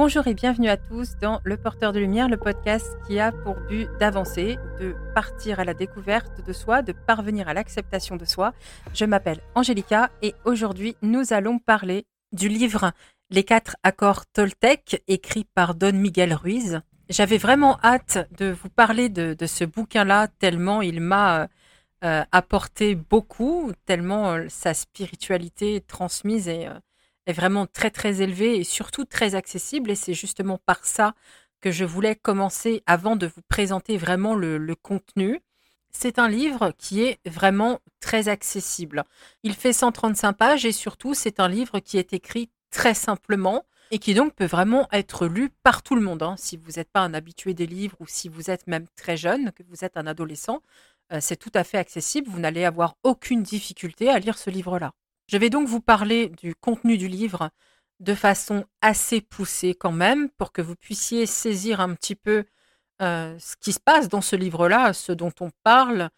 Bonjour et bienvenue à tous dans Le Porteur de Lumière, le podcast qui a pour but d'avancer, de partir à la découverte de soi, de parvenir à l'acceptation de soi. Je m'appelle Angélica et aujourd'hui nous allons parler du livre Les quatre accords Toltec écrit par Don Miguel Ruiz. J'avais vraiment hâte de vous parler de, ce bouquin-là tellement il m'a euh, apporté beaucoup, tellement euh, sa spiritualité transmise et est vraiment très très élevé et surtout très accessible. Et c'est justement par ça que je voulais commencer avant de vous présenter vraiment le, contenu. C'est un livre qui est vraiment très accessible. Il fait 135 pages et surtout c'est un livre qui est écrit très simplement et qui donc peut vraiment être lu par tout le monde. Hein. Si vous n'êtes pas un habitué des livres ou si vous êtes même très jeune, que vous êtes un adolescent, euh, c'est tout à fait accessible. Vous n'allez avoir aucune difficulté à lire ce livre-là. Je vais donc vous parler du contenu du livre de façon assez poussée quand même, pour que vous puissiez saisir un petit peu euh, ce qui se passe dans ce livre-là, ce dont on parle.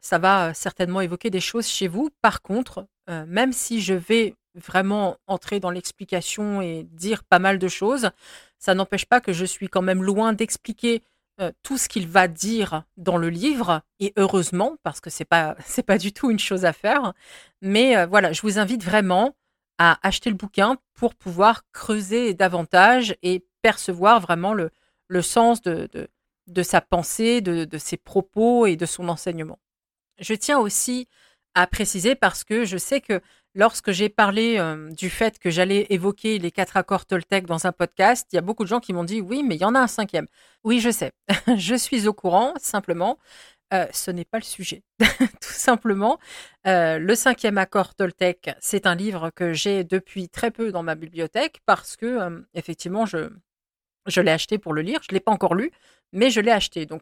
Ça va certainement évoquer des choses chez vous. Par contre, euh, même si je vais vraiment entrer dans l'explication et dire pas mal de choses, ça n'empêche pas que je suis quand même loin d'expliquer euh, tout ce qu'il va dire dans le livre, et heureusement, parce que c'est pas c'est pas du tout une chose à faire. Mais euh, voilà, je vous invite vraiment à acheter le bouquin pour pouvoir creuser davantage et percevoir vraiment le, sens de sa pensée, de, de, ses propos et de son enseignement. Je tiens aussi à préciser parce que je sais que lorsque j'ai parlé euh, du fait que j'allais évoquer les quatre accords Toltec dans un podcast, il y a beaucoup de gens qui m'ont dit oui, mais il y en a un cinquième. Oui, je sais. je suis au courant, simplement. Euh, ce n'est pas le sujet. Tout simplement, euh, le cinquième accord Toltec, c'est un livre que j'ai depuis très peu dans ma bibliothèque parce que, effectivement, je, l'ai acheté pour le lire. Je ne l'ai pas encore lu, mais je l'ai acheté. Donc,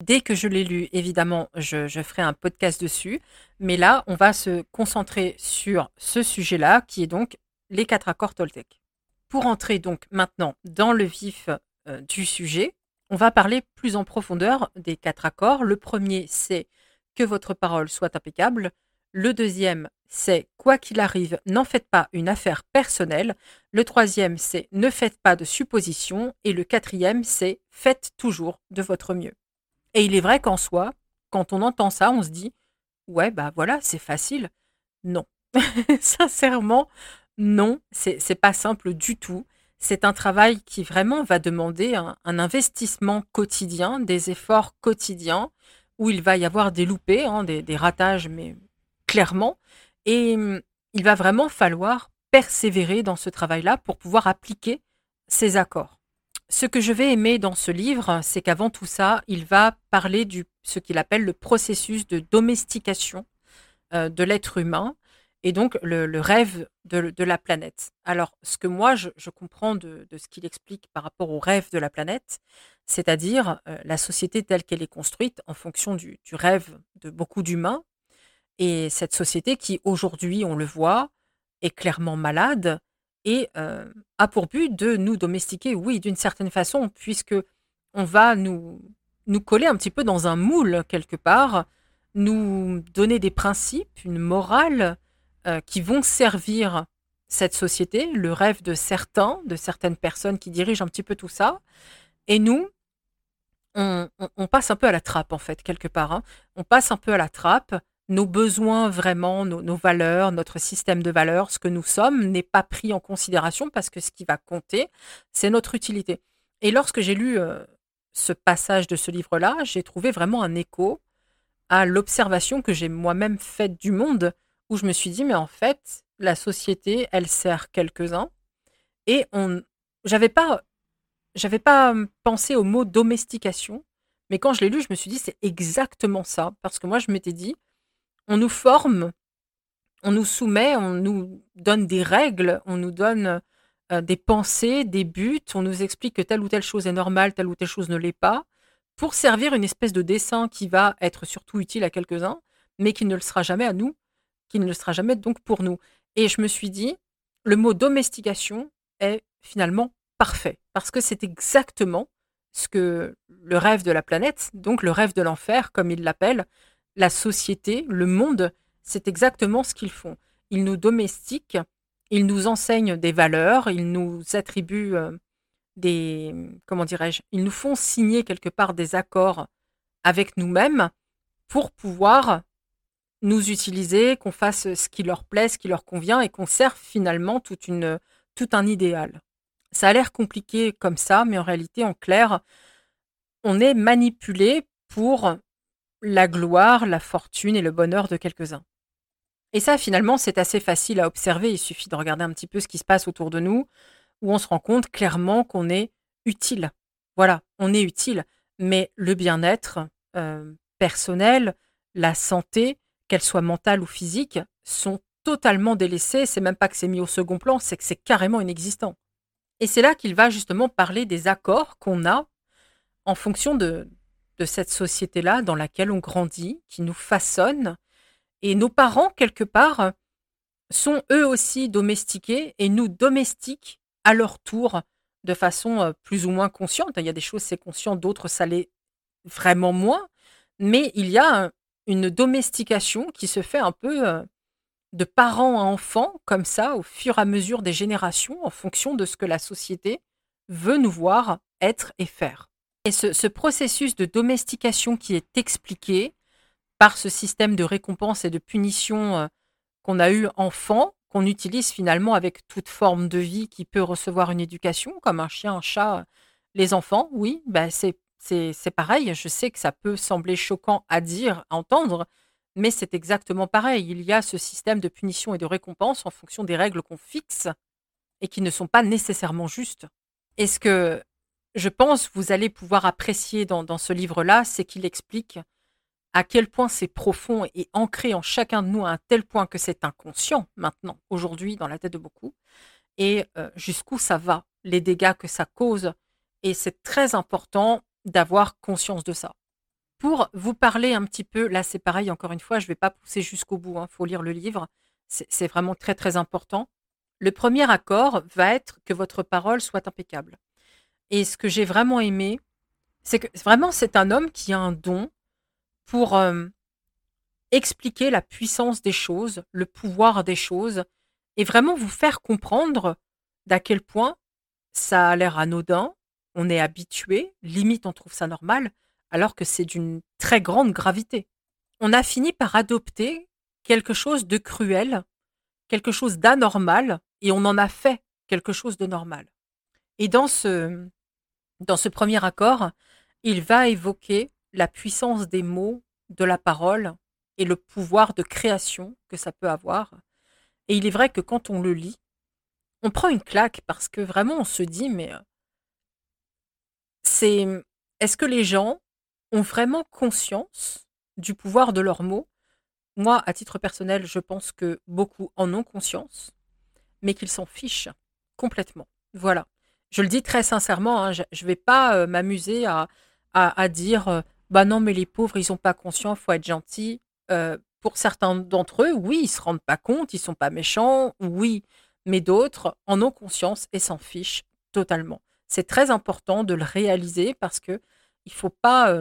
Dès que je l'ai lu, évidemment, je, ferai un podcast dessus. Mais là, on va se concentrer sur ce sujet-là, qui est donc les quatre accords Toltec. Pour entrer donc maintenant dans le vif euh, du sujet, on va parler plus en profondeur des quatre accords. Le premier, c'est que votre parole soit impeccable. Le deuxième, c'est quoi qu'il arrive, n'en faites pas une affaire personnelle. Le troisième, c'est ne faites pas de suppositions. Et le quatrième, c'est faites toujours de votre mieux. Et il est vrai qu'en soi, quand on entend ça, on se dit ouais, bah voilà, c'est facile. Non. Sincèrement, non, c'est pas simple du tout. C'est un travail qui vraiment va demander un, investissement quotidien, des efforts quotidiens, où il va y avoir des loupés, hein, des, ratages, mais clairement. Et hum, il va vraiment falloir persévérer dans ce travail-là pour pouvoir appliquer ces accords. Ce que je vais aimer dans ce livre, c'est qu'avant tout ça, il va parler de ce qu'il appelle le processus de domestication euh, de l'être humain et donc le, rêve de, la planète. Alors, ce que moi, je, comprends de, ce qu'il explique par rapport au rêve de la planète, c'est-à-dire euh, la société telle qu'elle est construite en fonction du, du rêve de beaucoup d'humains, et cette société qui, aujourd'hui, on le voit, est clairement malade, et a pour but de nous domestiquer, oui, d'une certaine façon, puisque on va nous, nous coller un petit peu dans un moule quelque part, nous donner des principes, une morale qui vont servir cette société, le rêve de certains, de certaines personnes qui dirigent un petit peu tout ça. Et nous, on, passe un peu à la trappe, en fait, quelque part. Hein. On passe un peu à la trappe nos besoins vraiment, nos, valeurs, notre système de valeurs, ce que nous sommes, n'est pas pris en considération parce que ce qui va compter, c'est notre utilité. Et lorsque j'ai lu euh, ce passage de ce livre-là, j'ai trouvé vraiment un écho à l'observation que j'ai moi-même faite du monde, où je me suis dit, mais en fait, la société, elle sert quelques-uns, et on, j'avais pas, j'avais pas hum, pensé au mot domestication, mais quand je l'ai lu, je me suis dit, c'est exactement ça, parce que moi, je m'étais dit, on nous forme, on nous soumet, on nous donne des règles, on nous donne euh, des pensées, des buts, on nous explique que telle ou telle chose est normale, telle ou telle chose ne l'est pas, pour servir une espèce de dessin qui va être surtout utile à quelques-uns, mais qui ne le sera jamais à nous, qui ne le sera jamais donc pour nous. Et je me suis dit, le mot domestication est finalement parfait, parce que c'est exactement ce que le rêve de la planète, donc le rêve de l'enfer, comme il l'appelle, la société, le monde, c'est exactement ce qu'ils font. Ils nous domestiquent, ils nous enseignent des valeurs, ils nous attribuent euh, des comment dirais-je Ils nous font signer quelque part des accords avec nous-mêmes pour pouvoir nous utiliser, qu'on fasse ce qui leur plaît, ce qui leur convient et qu'on serve finalement toute une, tout un idéal. Ça a l'air compliqué comme ça, mais en réalité, en clair, on est manipulé pour la gloire, la fortune et le bonheur de quelques-uns. Et ça, finalement, c'est assez facile à observer. Il suffit de regarder un petit peu ce qui se passe autour de nous, où on se rend compte clairement qu'on est utile. Voilà, on est utile. Mais le bien-être euh, personnel, la santé, qu'elle soit mentale ou physique, sont totalement délaissées. C'est même pas que c'est mis au second plan, c'est que c'est carrément inexistant. Et c'est là qu'il va justement parler des accords qu'on a en fonction de, de cette société-là dans laquelle on grandit, qui nous façonne. Et nos parents, quelque part, sont eux aussi domestiqués et nous domestiquent à leur tour de façon euh, plus ou moins consciente. Il y a des choses, c'est conscient, d'autres, ça l'est vraiment moins. Mais il y a une domestication qui se fait un peu euh, de parents à enfants, comme ça, au fur et à mesure des générations, en fonction de ce que la société veut nous voir être et faire. Et ce, processus de domestication qui est expliqué par ce système de récompense et de punition euh, qu'on a eu enfant, qu'on utilise finalement avec toute forme de vie qui peut recevoir une éducation, comme un chien, un chat, les enfants, oui, ben c'est c'est pareil, je sais que ça peut sembler choquant à dire, à entendre, mais c'est exactement pareil. Il y a ce système de punition et de récompense en fonction des règles qu'on fixe et qui ne sont pas nécessairement justes. Et ce que je pense vous allez pouvoir apprécier dans, ce livre-là, c'est qu'il explique à quel point c'est profond et ancré en chacun de nous à un tel point que c'est inconscient maintenant, aujourd'hui, dans la tête de beaucoup, et euh, jusqu'où ça va, les dégâts que ça cause. Et c'est très important d'avoir conscience de ça. Pour vous parler un petit peu, là c'est pareil, encore une fois, je ne vais pas pousser jusqu'au bout, il hein, faut lire le livre, c'est vraiment très très important. Le premier accord va être que votre parole soit impeccable. Et ce que j'ai vraiment aimé, c'est que vraiment c'est un homme qui a un don pour euh, expliquer la puissance des choses, le pouvoir des choses, et vraiment vous faire comprendre d'à quel point ça a l'air anodin, on est habitué, limite on trouve ça normal, alors que c'est d'une très grande gravité. On a fini par adopter quelque chose de cruel, quelque chose d'anormal, et on en a fait quelque chose de normal. Et dans ce, dans ce premier accord, il va évoquer la puissance des mots, de la parole et le pouvoir de création que ça peut avoir. Et il est vrai que quand on le lit, on prend une claque parce que vraiment on se dit mais c'est est-ce que les gens ont vraiment conscience du pouvoir de leurs mots? Moi, à titre personnel, je pense que beaucoup en ont conscience, mais qu'ils s'en fichent complètement. Voilà. Je le dis très sincèrement, hein, je ne vais pas euh, m'amuser à, dire euh, bah non, mais les pauvres, ils sont pas conscients, faut être gentil. Euh, pour certains d'entre eux, oui, ils se rendent pas compte, ils sont pas méchants, oui, mais d'autres en ont conscience et s'en fichent totalement. C'est très important de le réaliser parce que il faut pas.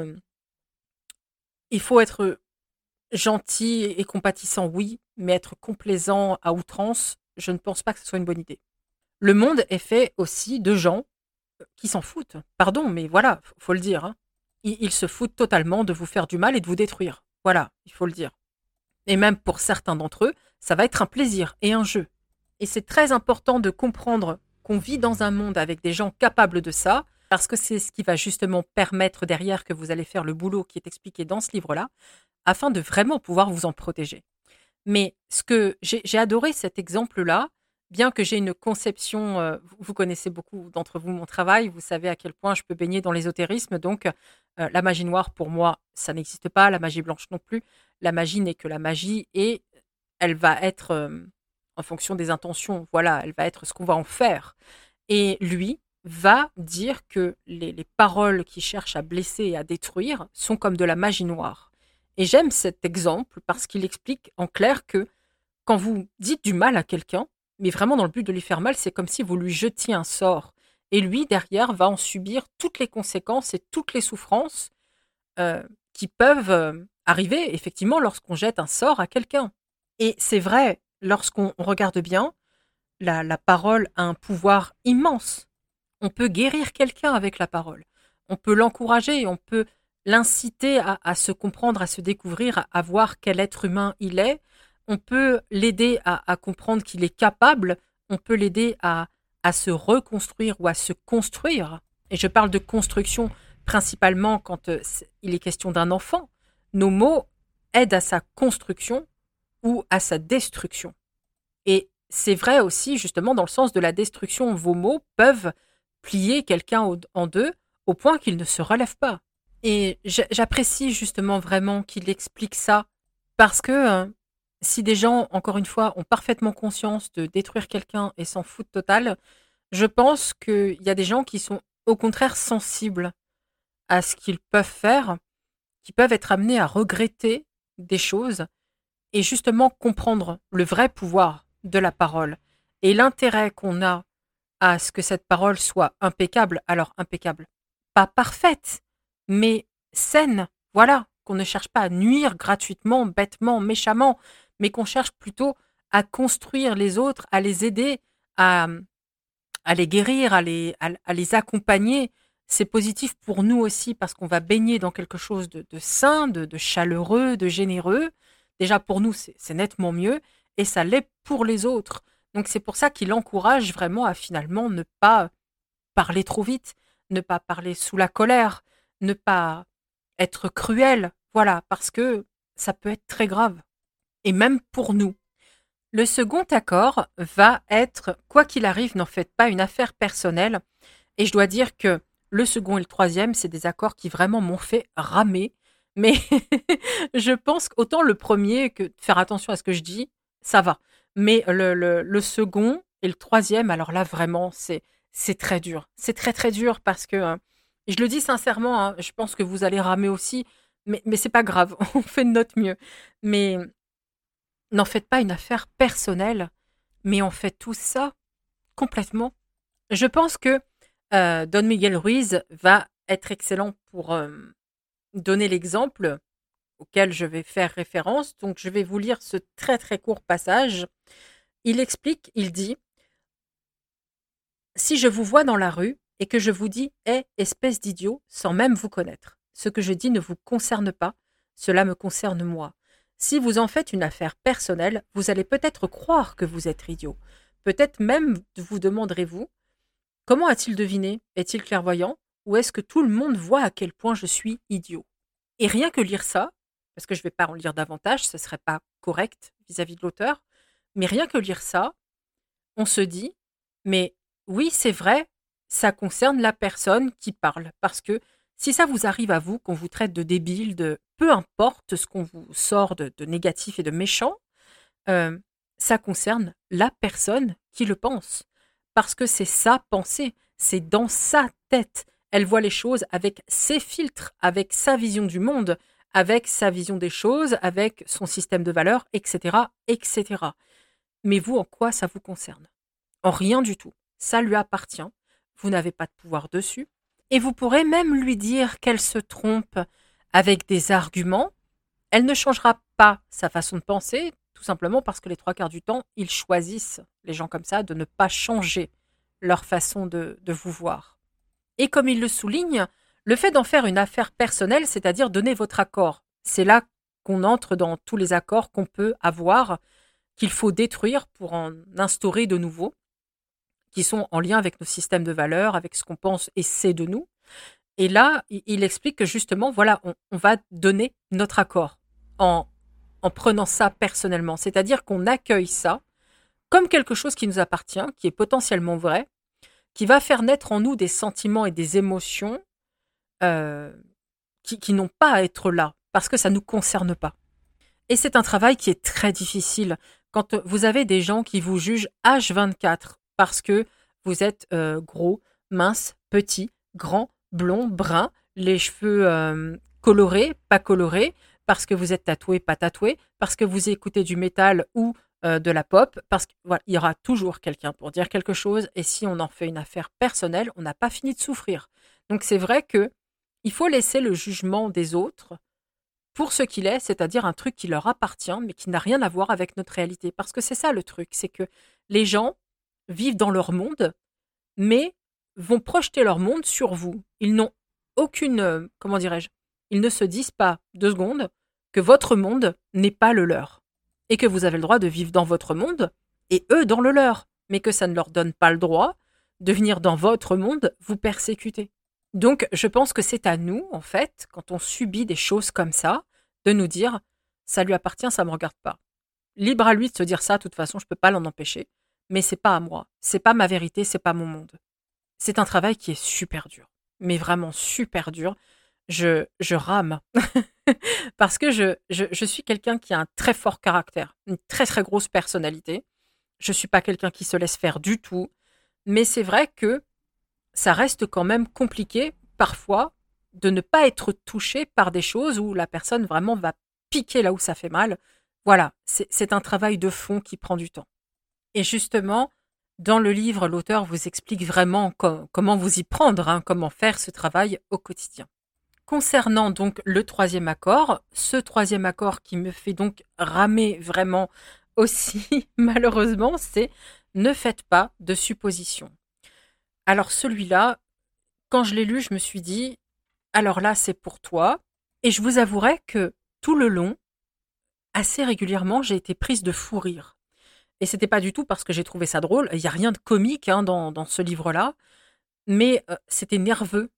Il faut être gentil et compatissant, oui, mais être complaisant à outrance, je ne pense pas que ce soit une bonne idée. Le monde est fait aussi de gens euh, qui s'en foutent. Pardon, mais voilà, faut le dire. Hein. Ils, se foutent totalement de vous faire du mal et de vous détruire. Voilà, il faut le dire. Et même pour certains d'entre eux, ça va être un plaisir et un jeu. Et c'est très important de comprendre qu'on vit dans un monde avec des gens capables de ça, parce que c'est ce qui va justement permettre derrière que vous allez faire le boulot qui est expliqué dans ce livre-là, afin de vraiment pouvoir vous en protéger. Mais ce que j'ai adoré cet exemple-là, bien que j'ai une conception, euh, vous connaissez beaucoup d'entre vous mon travail, vous savez à quel point je peux baigner dans l'ésotérisme, donc euh, la magie noire pour moi, ça n'existe pas, la magie blanche non plus. La magie n'est que la magie et elle va être euh, en fonction des intentions. Voilà, elle va être ce qu'on va en faire. Et lui va dire que les, paroles qui cherchent à blesser et à détruire sont comme de la magie noire. Et j'aime cet exemple parce qu'il explique en clair que quand vous dites du mal à quelqu'un, mais vraiment dans le but de lui faire mal, c'est comme si vous lui jetiez un sort. Et lui, derrière, va en subir toutes les conséquences et toutes les souffrances euh, qui peuvent euh, arriver, effectivement, lorsqu'on jette un sort à quelqu'un. Et c'est vrai, lorsqu'on regarde bien, la, parole a un pouvoir immense. On peut guérir quelqu'un avec la parole. On peut l'encourager, on peut l'inciter à, se comprendre, à se découvrir, à, voir quel être humain il est. On peut l'aider à, comprendre qu'il est capable. On peut l'aider à, à se reconstruire ou à se construire. Et je parle de construction principalement quand euh, il est question d'un enfant. Nos mots aident à sa construction ou à sa destruction. Et c'est vrai aussi, justement, dans le sens de la destruction, vos mots peuvent plier quelqu'un en deux au point qu'il ne se relève pas. Et j'apprécie justement vraiment qu'il explique ça, parce que euh, si des gens, encore une fois, ont parfaitement conscience de détruire quelqu'un et s'en foutent total, je pense qu'il y a des gens qui sont au contraire sensibles à ce qu'ils peuvent faire, qui peuvent être amenés à regretter des choses et justement comprendre le vrai pouvoir de la parole et l'intérêt qu'on a à ce que cette parole soit impeccable, alors impeccable, pas parfaite, mais saine, voilà, qu'on ne cherche pas à nuire gratuitement, bêtement, méchamment, mais qu'on cherche plutôt à construire les autres, à les aider, à, les guérir, à les, accompagner. C'est positif pour nous aussi parce qu'on va baigner dans quelque chose de, de sain, de, de chaleureux, de généreux. Déjà pour nous, c'est nettement mieux et ça l'est pour les autres. Donc c'est pour ça qu'il encourage vraiment à finalement ne pas parler trop vite, ne pas parler sous la colère, ne pas être cruel, voilà, parce que ça peut être très grave. Et même pour nous. Le second accord va être, quoi qu'il arrive, n'en faites pas une affaire personnelle. Et je dois dire que le second et le troisième, c'est des accords qui vraiment m'ont fait ramer. Mais je pense qu'autant le premier que faire attention à ce que je dis, ça va. Mais le, le, second et le troisième, alors là, vraiment, c'est, c'est très dur. C'est très, très dur parce que, euh, je le dis sincèrement, hein, je pense que vous allez ramer aussi, mais, mais c'est pas grave, on fait de notre mieux. Mais n'en faites pas une affaire personnelle, mais on fait tout ça complètement. Je pense que euh, Don Miguel Ruiz va être excellent pour euh, donner l'exemple auquel je vais faire référence. Donc, je vais vous lire ce très très court passage. Il explique, il dit Si je vous vois dans la rue et que je vous dis Hé, espèce d'idiot, sans même vous connaître, ce que je dis ne vous concerne pas, cela me concerne moi. Si vous en faites une affaire personnelle, vous allez peut-être croire que vous êtes idiot. Peut-être même vous demanderez-vous Comment a-t-il deviné? Est-il clairvoyant? Ou est-ce que tout le monde voit à quel point je suis idiot? Et rien que lire ça, parce que je ne vais pas en lire davantage, ce ne serait pas correct vis-à-vis de l'auteur, mais rien que lire ça, on se dit, mais oui, c'est vrai, ça concerne la personne qui parle, parce que si ça vous arrive à vous, qu'on vous traite de débile, de peu importe ce qu'on vous sort de, négatif et de méchant, euh, ça concerne la personne qui le pense, parce que c'est sa pensée, c'est dans sa tête. Elle voit les choses avec ses filtres, avec sa vision du monde, avec sa vision des choses, avec son système de valeurs, etc., etc. Mais vous, en quoi ça vous concerne? En rien du tout. Ça lui appartient. Vous n'avez pas de pouvoir dessus. Et vous pourrez même lui dire qu'elle se trompe avec des arguments. Elle ne changera pas sa façon de penser, tout simplement parce que les trois quarts du temps, ils choisissent, les gens comme ça, de ne pas changer leur façon de, vous voir. Et comme il le souligne, le fait d'en faire une affaire personnelle, c'est-à-dire donner votre accord, c'est là qu'on entre dans tous les accords qu'on peut avoir, qu'il faut détruire pour en instaurer de nouveaux, qui sont en lien avec nos systèmes de valeurs, avec ce qu'on pense et sait de nous. Et là, il explique que justement, voilà, on, va donner notre accord en, en prenant ça personnellement. C'est-à-dire qu'on accueille ça comme quelque chose qui nous appartient, qui est potentiellement vrai, qui va faire naître en nous des sentiments et des émotions euh, qui, n'ont pas à être là, parce que ça ne nous concerne pas. Et c'est un travail qui est très difficile quand vous avez des gens qui vous jugent H24 parce que vous êtes euh, gros, mince, petit, grand, blond, brun, les cheveux euh, colorés, pas colorés, parce que vous êtes tatoué, pas tatoué, parce que vous écoutez du métal ou de la pop, parce qu'il y aura toujours quelqu'un pour dire quelque chose, et si on en fait une affaire personnelle, on n'a pas fini de souffrir. Donc c'est vrai que il faut laisser le jugement des autres pour ce qu'il est, c'est-à-dire un truc qui leur appartient, mais qui n'a rien à voir avec notre réalité. Parce que c'est ça le truc, c'est que les gens vivent dans leur monde, mais vont projeter leur monde sur vous. Ils n'ont aucune, euh, comment dirais-je, ils ne se disent pas deux secondes que votre monde n'est pas le leur et que vous avez le droit de vivre dans votre monde et eux dans le leur, mais que ça ne leur donne pas le droit de venir dans votre monde vous persécuter. Donc, je pense que c'est à nous, en fait, quand on subit des choses comme ça, de nous dire ça lui appartient, ça me regarde pas. Libre à lui de se dire ça, de toute façon, je peux pas l'en empêcher, mais c'est pas à moi, c'est pas ma vérité, c'est pas mon monde. C'est un travail qui est super dur, mais vraiment super dur. Je, je rame parce que je, je, je suis quelqu'un qui a un très fort caractère, une très très grosse personnalité. Je suis pas quelqu'un qui se laisse faire du tout, mais c'est vrai que ça reste quand même compliqué parfois de ne pas être touché par des choses où la personne vraiment va piquer là où ça fait mal. Voilà, c'est un travail de fond qui prend du temps. Et justement, dans le livre, l'auteur vous explique vraiment comment vous y prendre, hein, comment faire ce travail au quotidien. Concernant donc le troisième accord, ce troisième accord qui me fait donc ramer vraiment aussi malheureusement, c'est ne faites pas de suppositions. Alors celui-là, quand je l'ai lu, je me suis dit, alors là, c'est pour toi. Et je vous avouerai que tout le long, assez régulièrement, j'ai été prise de fou rire. Et c'était pas du tout parce que j'ai trouvé ça drôle. Il n'y a rien de comique hein, dans, ce livre-là. Mais euh, c'était nerveux.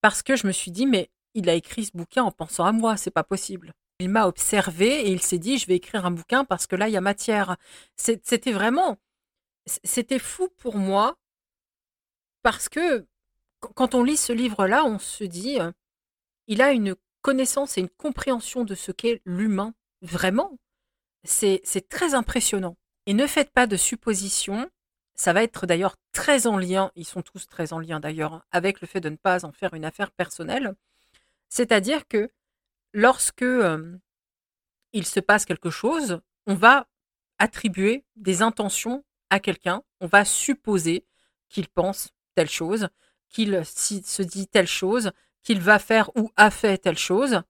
Parce que je me suis dit, mais il a écrit ce bouquin en pensant à moi, c'est pas possible. Il m'a observé et il s'est dit, je vais écrire un bouquin parce que là, il y a matière. C'était vraiment, c'était fou pour moi parce que quand on lit ce livre-là, on se dit, euh, il a une connaissance et une compréhension de ce qu'est l'humain, vraiment. C'est très impressionnant. Et ne faites pas de suppositions. Ça va être d'ailleurs très en lien, ils sont tous très en lien d'ailleurs, avec le fait de ne pas en faire une affaire personnelle. C'est-à-dire que lorsque euh, il se passe quelque chose, on va attribuer des intentions à quelqu'un, on va supposer qu'il pense telle chose, qu'il se dit telle chose, qu'il va faire ou a fait telle chose.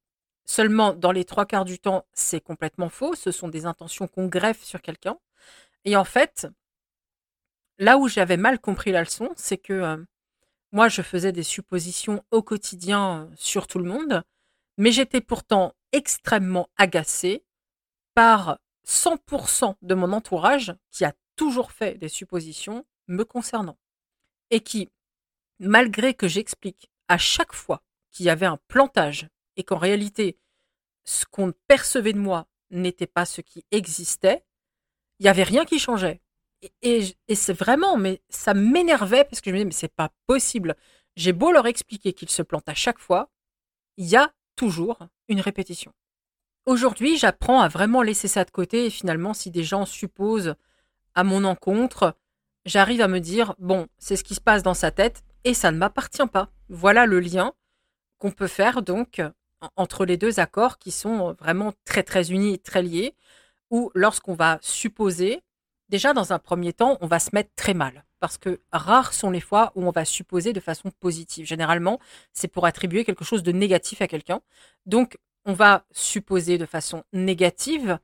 Seulement, dans les trois quarts du temps, c'est complètement faux. Ce sont des intentions qu'on greffe sur quelqu'un. Et en fait, là où j'avais mal compris la leçon, c'est que euh, moi, je faisais des suppositions au quotidien euh, sur tout le monde, mais j'étais pourtant extrêmement agacée par 100% de mon entourage qui a toujours fait des suppositions me concernant et qui, malgré que j'explique à chaque fois qu'il y avait un plantage et qu'en réalité, ce qu'on percevait de moi n'était pas ce qui existait, il n'y avait rien qui changeait. Et, c'est vraiment, mais ça m'énervait parce que je me disais, mais c'est pas possible. J'ai beau leur expliquer qu'ils se plantent à chaque fois, il y a toujours une répétition. Aujourd'hui, j'apprends à vraiment laisser ça de côté et finalement, si des gens supposent à mon encontre, j'arrive à me dire, bon, c'est ce qui se passe dans sa tête et ça ne m'appartient pas. Voilà le lien qu'on peut faire donc entre les deux accords qui sont vraiment très très unis et très liés, où lorsqu'on va supposer, déjà dans un premier temps, on va se mettre très mal. Parce que rares sont les fois où on va supposer de façon positive. Généralement, c'est pour attribuer quelque chose de négatif à quelqu'un. Donc, on va supposer de façon négative,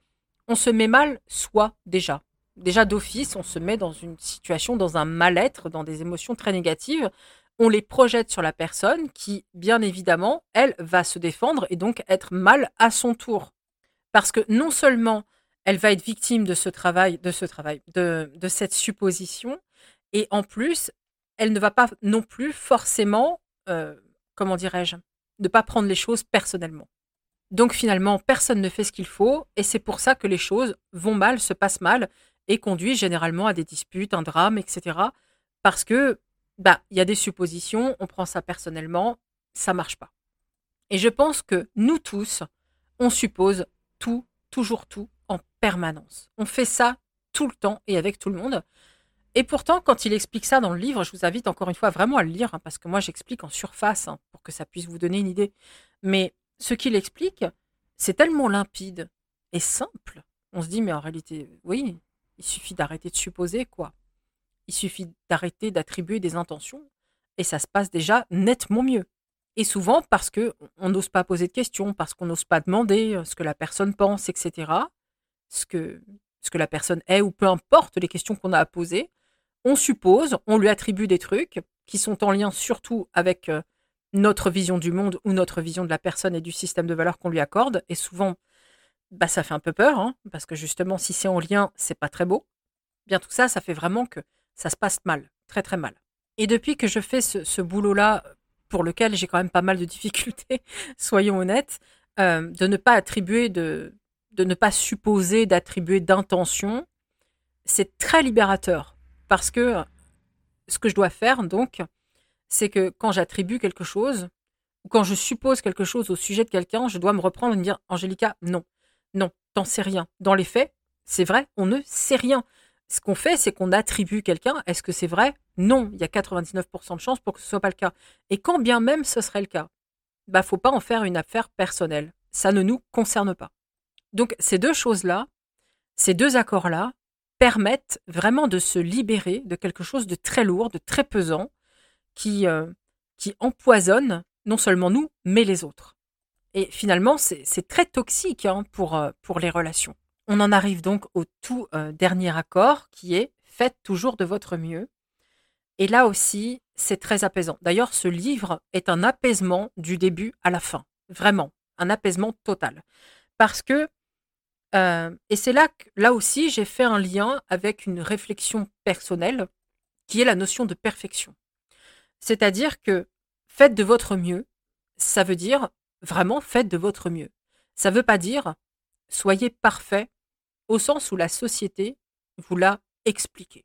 on se met mal soi déjà. Déjà d'office, on se met dans une situation, dans un mal-être, dans des émotions très négatives. On les projette sur la personne qui, bien évidemment, elle va se défendre et donc être mal à son tour. Parce que non seulement elle va être victime de ce travail, de ce travail, de, cette supposition, et en plus, elle ne va pas non plus forcément, euh, comment dirais-je, ne pas prendre les choses personnellement. Donc finalement, personne ne fait ce qu'il faut, et c'est pour ça que les choses vont mal, se passent mal, et conduisent généralement à des disputes, un drame, etc. Parce que, bah, il y a des suppositions, on prend ça personnellement, ça marche pas. Et je pense que nous tous, on suppose tout, toujours tout, en permanence. On fait ça tout le temps et avec tout le monde. Et pourtant, quand il explique ça dans le livre, je vous invite encore une fois vraiment à le lire, hein, parce que moi j'explique en surface, hein, pour que ça puisse vous donner une idée. Mais ce qu'il explique, c'est tellement limpide et simple. On se dit, mais en réalité, oui, il suffit d'arrêter de supposer, quoi. Il suffit d'arrêter d'attribuer des intentions, et ça se passe déjà nettement mieux. Et souvent parce que on n'ose pas poser de questions, parce qu'on n'ose pas demander euh, ce que la personne pense, etc. Ce que, la personne est, ou peu importe les questions qu'on a à poser, on suppose, on lui attribue des trucs qui sont en lien surtout avec euh, notre vision du monde ou notre vision de la personne et du système de valeurs qu'on lui accorde. Et souvent, bah, ça fait un peu peur, hein, parce que justement, si c'est en lien, c'est pas très beau. Bien tout ça, ça fait vraiment que ça se passe mal, très très mal. Et depuis que je fais ce, boulot-là, pour lequel j'ai quand même pas mal de difficultés, soyons honnêtes, euh, de ne pas attribuer, de, de ne pas supposer d'attribuer d'intention, c'est très libérateur. Parce que ce que je dois faire, donc, c'est que quand j'attribue quelque chose, ou quand je suppose quelque chose au sujet de quelqu'un, je dois me reprendre et me dire Angélica, non, non, t'en sais rien. Dans les faits, c'est vrai, on ne sait rien. Ce qu'on fait, c'est qu'on attribue quelqu'un. Est-ce que c'est vrai? Non, il y a 99% de chances pour que ce soit pas le cas. Et quand bien même ce serait le cas, bah faut pas en faire une affaire personnelle. Ça ne nous concerne pas. Donc ces deux choses-là, ces deux accords-là, permettent vraiment de se libérer de quelque chose de très lourd, de très pesant, qui, euh, qui empoisonne non seulement nous, mais les autres. Et finalement, c'est très toxique hein, pour, euh, pour les relations. On en arrive donc au tout euh, dernier accord qui est faites toujours de votre mieux. Et là aussi, c'est très apaisant. D'ailleurs, ce livre est un apaisement du début à la fin. Vraiment, un apaisement total. Parce que, euh, et c'est là que, là aussi, j'ai fait un lien avec une réflexion personnelle qui est la notion de perfection. C'est-à-dire que faites de votre mieux, ça veut dire Vraiment, faites de votre mieux. Ça ne veut pas dire soyez parfait au sens où la société vous l'a expliqué.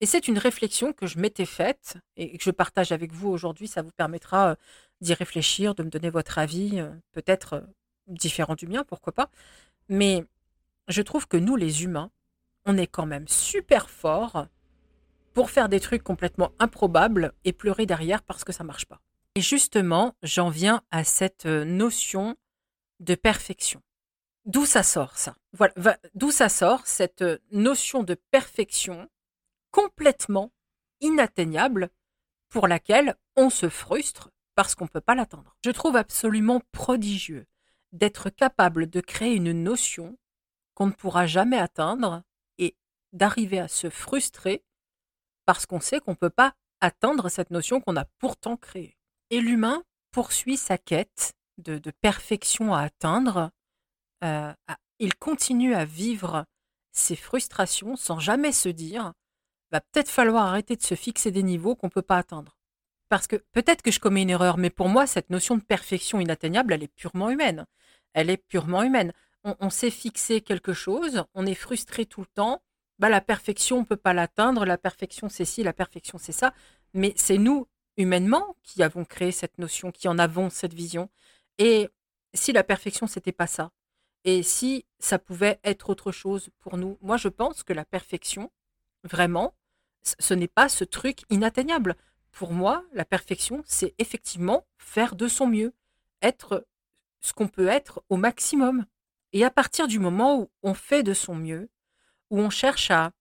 Et c'est une réflexion que je m'étais faite et que je partage avec vous aujourd'hui. Ça vous permettra euh, d'y réfléchir, de me donner votre avis, euh, peut-être différent du mien, pourquoi pas. Mais je trouve que nous, les humains, on est quand même super forts pour faire des trucs complètement improbables et pleurer derrière parce que ça marche pas. Et justement, j'en viens à cette euh, notion de perfection. D'où ça sort ça? D'où ça sort cette euh, notion de perfection complètement inatteignable pour laquelle on se frustre parce qu'on ne peut pas l'atteindre? Je trouve absolument prodigieux d'être capable de créer une notion qu'on ne pourra jamais atteindre et d'arriver à se frustrer parce qu'on sait qu'on ne peut pas atteindre cette notion qu'on a pourtant créée. Et l'humain poursuit sa quête de, perfection à atteindre. Euh, il continue à vivre ses frustrations sans jamais se dire va peut-être falloir arrêter de se fixer des niveaux qu'on ne peut pas atteindre. Parce que peut-être que je commets une erreur, mais pour moi, cette notion de perfection inatteignable, elle est purement humaine. Elle est purement humaine. On, s'est fixé quelque chose, on est frustré tout le temps. Bah, la perfection, on ne peut pas l'atteindre. La perfection, c'est ci, la perfection, c'est ça. Mais c'est nous, humainement qui avons créé cette notion, qui en avons cette vision. Et si la perfection, c'était pas ça Et si ça pouvait être autre chose pour nous? Moi, je pense que la perfection, vraiment, ce n'est pas ce truc inatteignable. Pour moi, la perfection, c'est effectivement faire de son mieux, être ce qu'on peut être au maximum. Et à partir du moment où on fait de son mieux, où on cherche à,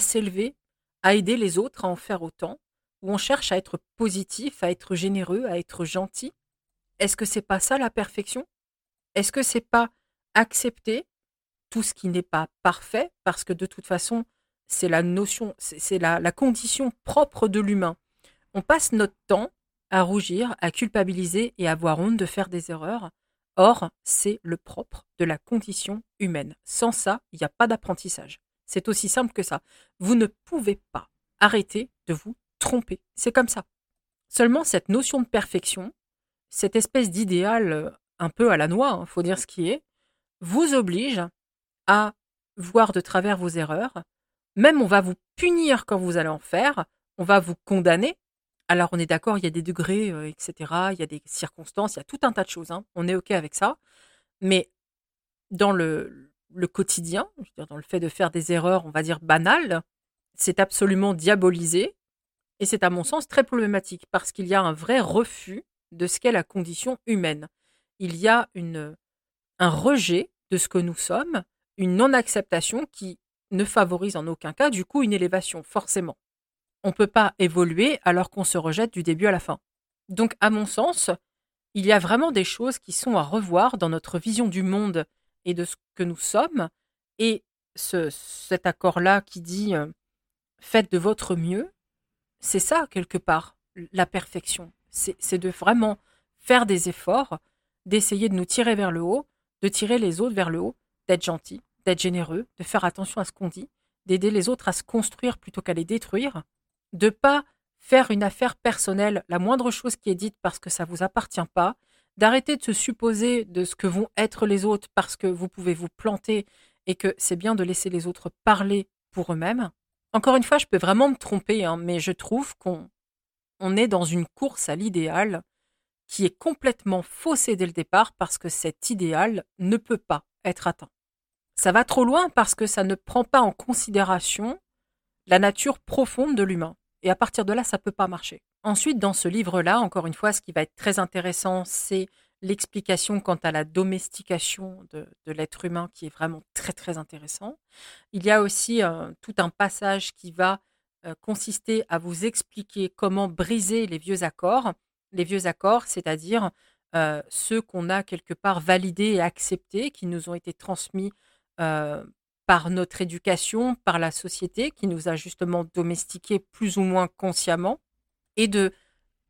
s'élever, à aider les autres à en faire autant, où on cherche à être positif, à être généreux, à être gentil Est-ce que c'est pas ça la perfection? Est-ce que c'est pas accepter tout ce qui n'est pas parfait? Parce que de toute façon, c'est la notion, c'est la, la condition propre de l'humain. On passe notre temps à rougir, à culpabiliser et à avoir honte de faire des erreurs. Or, c'est le propre de la condition humaine. Sans ça, il n'y a pas d'apprentissage. C'est aussi simple que ça. Vous ne pouvez pas arrêter de vous tromper. C'est comme ça. Seulement, cette notion de perfection, cette espèce d'idéal euh, un peu à la noix, il hein, faut dire ce qui est, vous oblige à voir de travers vos erreurs. Même on va vous punir quand vous allez en faire, on va vous condamner. Alors on est d'accord, il y a des degrés, euh, etc. Il y a des circonstances, il y a tout un tas de choses. Hein. On est OK avec ça. Mais dans le, quotidien, dans le fait de faire des erreurs, on va dire banales, c'est absolument diabolisé. Et c'est à mon sens très problématique parce qu'il y a un vrai refus de ce qu'est la condition humaine. Il y a un rejet de ce que nous sommes, une non-acceptation qui ne favorise en aucun cas du coup une élévation, forcément. On ne peut pas évoluer alors qu'on se rejette du début à la fin. Donc à mon sens, il y a vraiment des choses qui sont à revoir dans notre vision du monde et de ce que nous sommes. Et ce, cet accord-là qui dit euh, faites de votre mieux, c'est ça quelque part. la perfection. C'est de vraiment faire des efforts, d'essayer de nous tirer vers le haut, de tirer les autres vers le haut, d'être gentil, d'être généreux, de faire attention à ce qu'on dit, d'aider les autres à se construire plutôt qu'à les détruire, de pas faire une affaire personnelle, la moindre chose qui est dite parce que ça vous appartient pas, d'arrêter de se supposer de ce que vont être les autres parce que vous pouvez vous planter et que c'est bien de laisser les autres parler pour eux-mêmes. Encore une fois, je peux vraiment me tromper, hein, mais je trouve qu'on on est dans une course à l'idéal qui est complètement faussée dès le départ parce que cet idéal ne peut pas être atteint. Ça va trop loin parce que ça ne prend pas en considération la nature profonde de l'humain. Et à partir de là, ça ne peut pas marcher. Ensuite, dans ce livre-là, encore une fois, ce qui va être très intéressant, c'est l'explication quant à la domestication de, l'être humain qui est vraiment très très intéressant. Il y a aussi euh, tout un passage qui va euh, consister à vous expliquer comment briser les vieux accords. Les vieux accords, c'est-à-dire euh, ceux qu'on a quelque part validés et acceptés, qui nous ont été transmis par notre éducation, par la société qui nous a justement domestiqués plus ou moins consciemment, et de,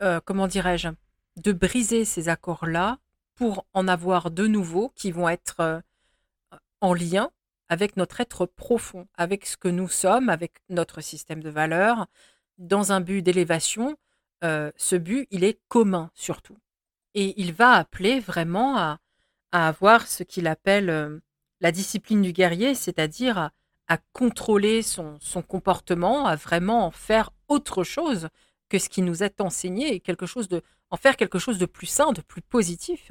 euh, comment dirais-je, de briser ces accords-là pour en avoir de nouveaux qui vont être euh, en lien avec notre être profond, avec ce que nous sommes, avec notre système de valeurs, dans un but d'élévation. Euh, ce but, il est commun surtout. Et il va appeler vraiment à, à avoir ce qu'il appelle la discipline du guerrier, c'est-à-dire à, contrôler son, comportement, à vraiment en faire autre chose que ce qui nous est enseigné quelque chose de, en faire quelque chose de plus sain, de plus positif.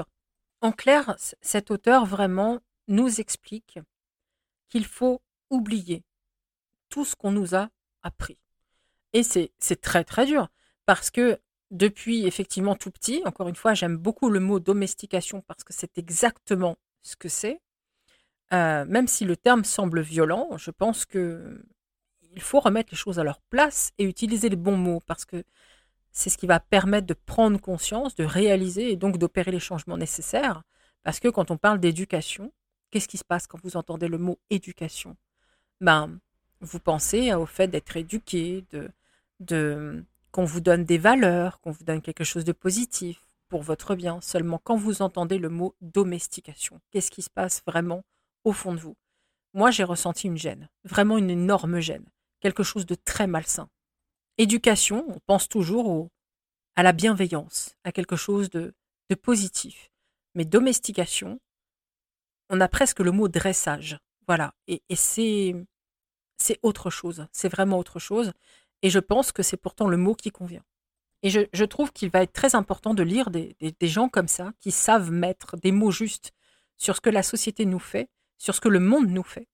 En clair, cet auteur vraiment nous explique qu'il faut oublier tout ce qu'on nous a appris. Et c'est très très dur parce que depuis effectivement tout petit, encore une fois, j'aime beaucoup le mot domestication parce que c'est exactement ce que c'est. Euh, même si le terme semble violent, je pense que il faut remettre les choses à leur place et utiliser les bons mots parce que c'est ce qui va permettre de prendre conscience, de réaliser et donc d'opérer les changements nécessaires. Parce que quand on parle d'éducation, qu'est-ce qui se passe quand vous entendez le mot éducation? Ben, vous pensez au fait d'être éduqué, de, de qu'on vous donne des valeurs, qu'on vous donne quelque chose de positif pour votre bien. Seulement quand vous entendez le mot domestication, qu'est-ce qui se passe vraiment au fond de vous. Moi, j'ai ressenti une gêne, vraiment une énorme gêne, quelque chose de très malsain. Éducation, on pense toujours à la bienveillance, à quelque chose de, de positif. Mais domestication, on a presque le mot dressage. Voilà. Et, c'est, c'est autre chose. C'est vraiment autre chose. Et je pense que c'est pourtant le mot qui convient. Et je, trouve qu'il va être très important de lire des, des, gens comme ça, qui savent mettre des mots justes sur ce que la société nous fait sur ce que le monde nous fait.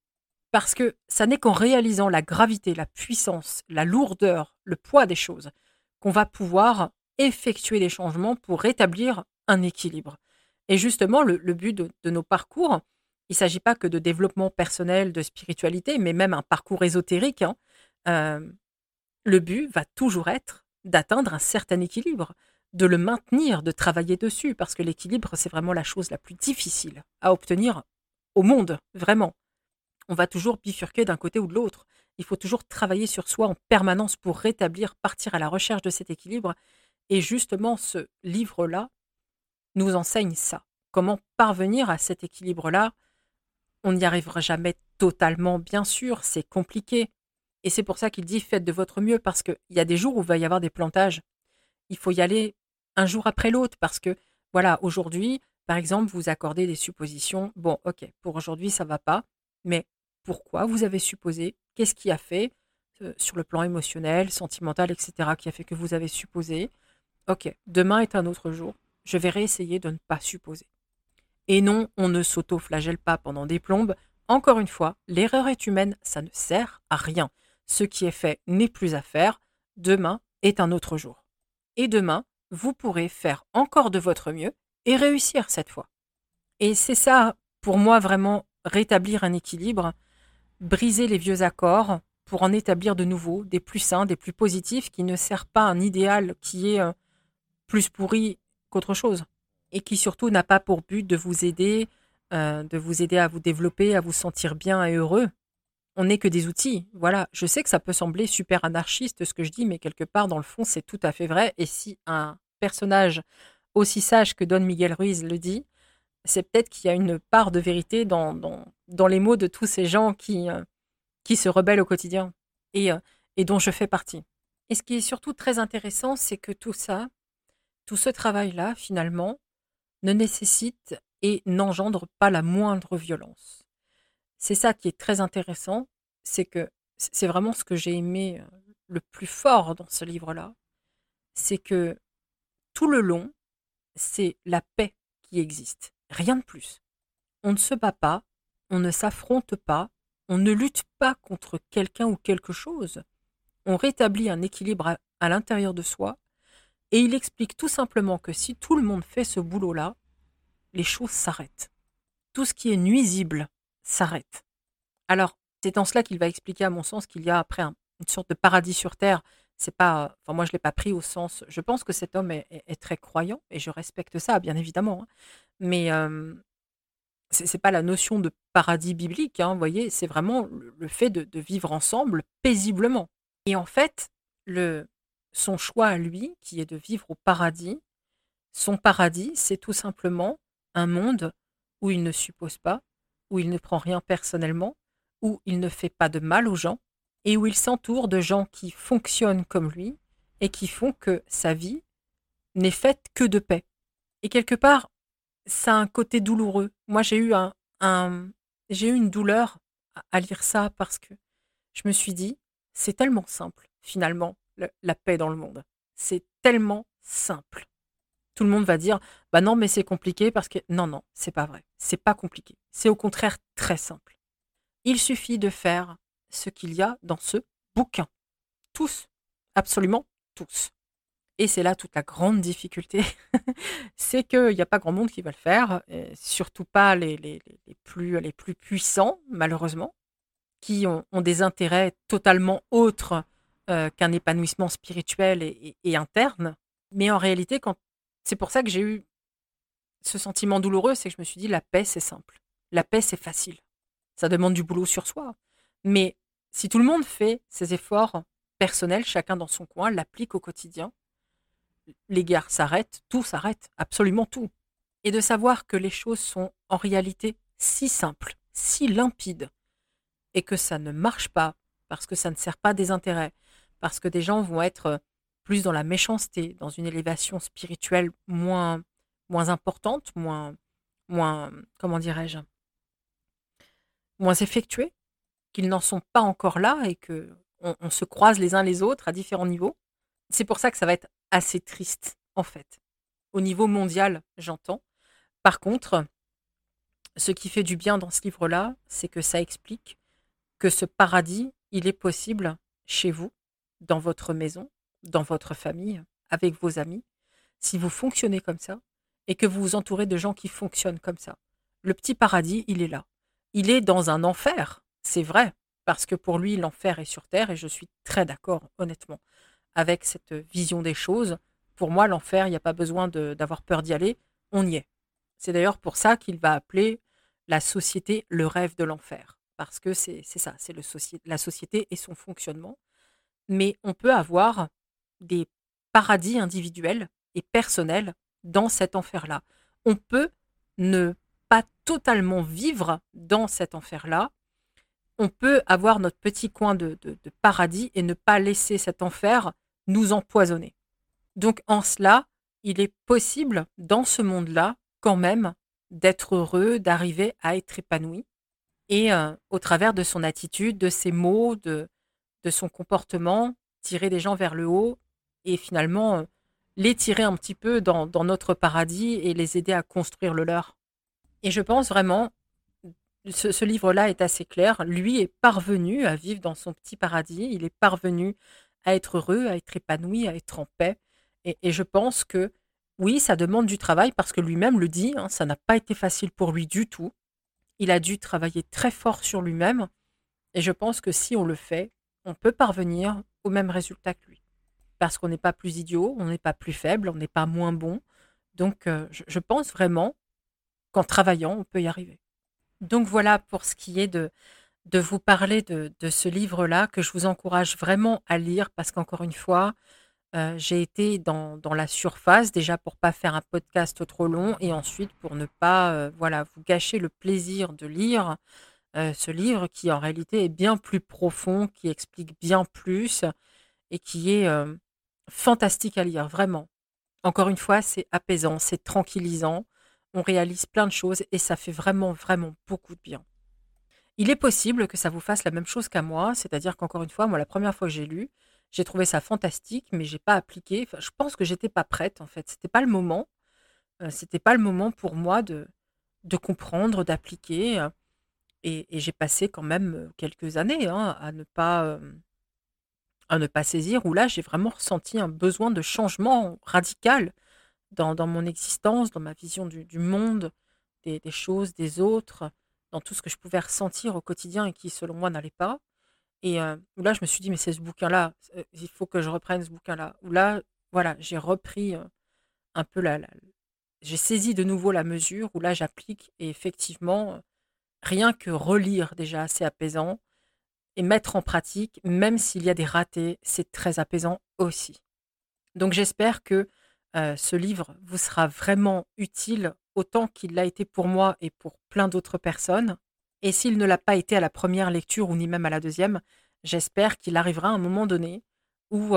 Parce que ça n'est qu'en réalisant la gravité, la puissance, la lourdeur, le poids des choses, qu'on va pouvoir effectuer des changements pour rétablir un équilibre. Et justement, le, but de, nos parcours, il ne s'agit pas que de développement personnel, de spiritualité, mais même un parcours ésotérique. Hein, euh, le but va toujours être d'atteindre un certain équilibre, de le maintenir, de travailler dessus, parce que l'équilibre, c'est vraiment la chose la plus difficile à obtenir au monde, vraiment. On va toujours bifurquer d'un côté ou de l'autre. Il faut toujours travailler sur soi en permanence pour rétablir, partir à la recherche de cet équilibre. Et justement, ce livre-là nous enseigne ça. Comment parvenir à cet équilibre-là On n'y arrivera jamais totalement, bien sûr, c'est compliqué. Et c'est pour ça qu'il dit faites de votre mieux, parce qu'il y a des jours où il va y avoir des plantages. Il faut y aller un jour après l'autre, parce que, voilà, aujourd'hui, par exemple, vous accordez des suppositions. Bon, ok, pour aujourd'hui, ça va pas. Mais pourquoi vous avez supposé? Qu'est-ce qui a fait euh, sur le plan émotionnel, sentimental, etc., qui a fait que vous avez supposé? Ok, demain est un autre jour. Je vais réessayer de ne pas supposer. Et non, on ne s'auto-flagelle pas pendant des plombes. Encore une fois, l'erreur est humaine, ça ne sert à rien. Ce qui est fait n'est plus à faire. Demain est un autre jour. Et demain, vous pourrez faire encore de votre mieux et réussir cette fois. Et c'est ça, pour moi, vraiment rétablir un équilibre, briser les vieux accords pour en établir de nouveaux, des plus sains, des plus positifs, qui ne servent pas un idéal qui est euh, plus pourri qu'autre chose, et qui surtout n'a pas pour but de vous aider, euh, de vous aider à vous développer, à vous sentir bien et heureux. on n'est que des outils. Voilà, je sais que ça peut sembler super anarchiste ce que je dis, mais quelque part dans le fond, c'est tout à fait vrai. Et si un personnage aussi sage que Don Miguel Ruiz le dit, c'est peut-être qu'il y a une part de vérité dans, dans, les mots de tous ces gens qui, euh, qui se rebellent au quotidien et, euh, et dont je fais partie. Et ce qui est surtout très intéressant, c'est que tout ça, tout ce travail-là, finalement, ne nécessite et n'engendre pas la moindre violence. C'est ça qui est très intéressant, c'est que c'est vraiment ce que j'ai aimé euh, le plus fort dans ce livre-là, c'est que tout le long, c'est la paix qui existe, rien de plus. On ne se bat pas, on ne s'affronte pas, on ne lutte pas contre quelqu'un ou quelque chose. On rétablit un équilibre à, l'intérieur de soi, et il explique tout simplement que si tout le monde fait ce boulot-là, les choses s'arrêtent. Tout ce qui est nuisible s'arrête. Alors, c'est en cela qu'il va expliquer, à mon sens, qu'il y a après une sorte de paradis sur Terre. C'est pas, enfin moi je l'ai pas pris au sens. Je pense que cet homme est, très croyant et je respecte ça, bien évidemment. Hein. Mais euh, c'est pas la notion de paradis biblique, hein, voyez, c'est vraiment le, fait de, de, vivre ensemble paisiblement. Et en fait, le, son choix à lui, qui est de vivre au paradis, son paradis, c'est tout simplement un monde où il ne suppose pas, où il ne prend rien personnellement, où il ne fait pas de mal aux gens, et où il s'entoure de gens qui fonctionnent comme lui et qui font que sa vie n'est faite que de paix. Et quelque part, ça a un côté douloureux. Moi, j'ai eu un, j'ai eu une douleur à lire ça parce que je me suis dit, c'est tellement simple, finalement, la paix dans le monde. C'est tellement simple. Tout le monde va dire, bah non, mais c'est compliqué parce que non, non, c'est pas vrai. C'est pas compliqué. C'est au contraire très simple. Il suffit de faire ce qu'il y a dans ce bouquin. Tous, absolument tous. Et c'est là toute la grande difficulté, c'est qu'il n'y a pas grand monde qui va le faire, surtout pas les, les, plus, les plus puissants, malheureusement, qui ont, des intérêts totalement autres euh, qu'un épanouissement spirituel et, et, interne. Mais en réalité, quand... c'est pour ça que j'ai eu ce sentiment douloureux, c'est que je me suis dit, la paix, c'est simple. La paix, c'est facile. Ça demande du boulot sur soi. Mais si tout le monde fait ses efforts personnels, chacun dans son coin, l'applique au quotidien, les guerres s'arrêtent, tout s'arrête, absolument tout. Et de savoir que les choses sont en réalité si simples, si limpides, et que ça ne marche pas parce que ça ne sert pas des intérêts, parce que des gens vont être plus dans la méchanceté, dans une élévation spirituelle moins, importante, moins, comment dirais-je, moins effectuée, qu'ils n'en sont pas encore là et que on se croise les uns les autres à différents niveaux. C'est pour ça que ça va être assez triste, en fait. Au niveau mondial, j'entends. Par contre, ce qui fait du bien dans ce livre-là, c'est que ça explique que ce paradis, il est possible chez vous, dans votre maison, dans votre famille, avec vos amis, si vous fonctionnez comme ça et que vous vous entourez de gens qui fonctionnent comme ça. Le petit paradis, il est là. Il est dans un enfer, c'est vrai, parce que pour lui, l'enfer est sur Terre et je suis très d'accord, honnêtement avec cette vision des choses. Pour moi, l'enfer, il n'y a pas besoin d'avoir peur d'y aller, on y est. C'est d'ailleurs pour ça qu'il va appeler la société le rêve de l'enfer, parce que c'est ça, c'est la société et son fonctionnement. Mais on peut avoir des paradis individuels et personnels dans cet enfer-là. On peut ne pas totalement vivre dans cet enfer-là. On peut avoir notre petit coin de, paradis et ne pas laisser cet enfer nous empoisonner. Donc en cela, il est possible dans ce monde-là quand même d'être heureux, d'arriver à être épanoui. Et euh, au travers de son attitude, de ses mots, de, son comportement, tirer les gens vers le haut et finalement euh, les tirer un petit peu dans, notre paradis et les aider à construire le leur. Et je pense vraiment, ce, livre-là est assez clair, lui est parvenu à vivre dans son petit paradis, il est parvenu à être heureux, à être épanoui, à être en paix. Et, je pense que oui, ça demande du travail parce que lui-même le dit, hein, ça n'a pas été facile pour lui du tout. Il a dû travailler très fort sur lui-même. Et je pense que si on le fait, on peut parvenir au même résultat que lui. Parce qu'on n'est pas plus idiot, on n'est pas plus faible, on n'est pas moins bon. Donc euh, je, pense vraiment qu'en travaillant, on peut y arriver. Donc voilà pour ce qui est de, vous parler de, ce livre-là que je vous encourage vraiment à lire parce qu'encore une fois, euh, j'ai été dans, la surface déjà pour pas faire un podcast trop long et ensuite pour ne pas euh, voilà vous gâcher le plaisir de lire euh, ce livre qui en réalité est bien plus profond, qui explique bien plus et qui est fantastique à lire vraiment. Encore une fois, c'est apaisant, c'est tranquillisant, on réalise plein de choses et ça fait vraiment vraiment beaucoup de bien. Il est possible que ça vous fasse la même chose qu'à moi, c'est-à-dire qu'encore une fois, moi, la première fois que j'ai lu, j'ai trouvé ça fantastique, mais j'ai pas appliqué. je pense que j'étais pas prête, en fait. C'était pas le moment. Euh, c'était pas le moment pour moi de, de comprendre, d'appliquer. Euh, et, j'ai passé quand même euh, quelques années hein, à ne pas à ne pas saisir. Où là, j'ai vraiment ressenti un besoin de changement radical dans, mon existence, dans ma vision du, monde, des, choses, des autres dans tout ce que je pouvais ressentir au quotidien et qui, selon moi, n'allait pas. Et là, je me suis dit, mais c'est ce bouquin-là, il faut que je reprenne ce bouquin-là. Où là, voilà, j'ai repris un peu la, j'ai saisi de nouveau la mesure, où là, j'applique, et effectivement, rien que relire déjà, assez apaisant, et mettre en pratique, même s'il y a des ratés, c'est très apaisant aussi. Donc j'espère que ce livre vous sera vraiment utile autant qu'il l'a été pour moi et pour plein d'autres personnes. Et s'il ne l'a pas été à la première lecture ou ni même à la deuxième, j'espère qu'il arrivera un moment donné où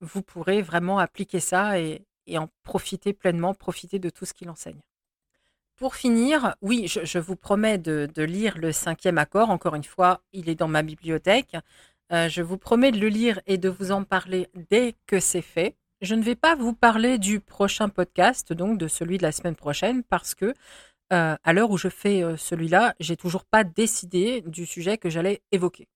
vous pourrez vraiment appliquer ça et, en profiter pleinement, profiter de tout ce qu'il enseigne. Pour finir, oui, je, vous promets de, lire le cinquième accord. Encore une fois, il est dans ma bibliothèque. je vous promets de le lire et de vous en parler dès que c'est fait. Je ne vais pas vous parler du prochain podcast, donc de celui de la semaine prochaine, parce que euh, à l'heure où je fais euh, celui-là, j'ai toujours pas décidé du sujet que j'allais évoquer.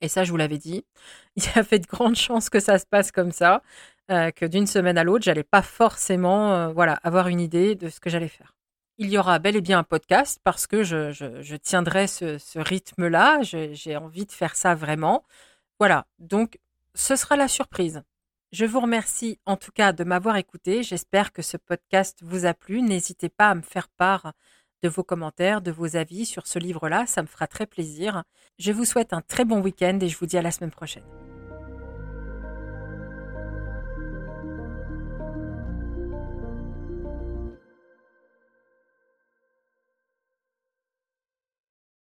Et ça, je vous l'avais dit. Il y avait de grandes chances que ça se passe comme ça, euh, que d'une semaine à l'autre, j'allais pas forcément, voilà, avoir une idée de ce que j'allais faire. Il y aura bel et bien un podcast parce que je, tiendrai ce, ce rythme-là. J'ai envie de faire ça vraiment. Voilà. Donc, ce sera la surprise. Je vous remercie en tout cas de m'avoir écouté. J'espère que ce podcast vous a plu. N'hésitez pas à me faire part de vos commentaires, de vos avis sur ce livre-là. Ça me fera très plaisir. Je vous souhaite un très bon week-end et je vous dis à la semaine prochaine.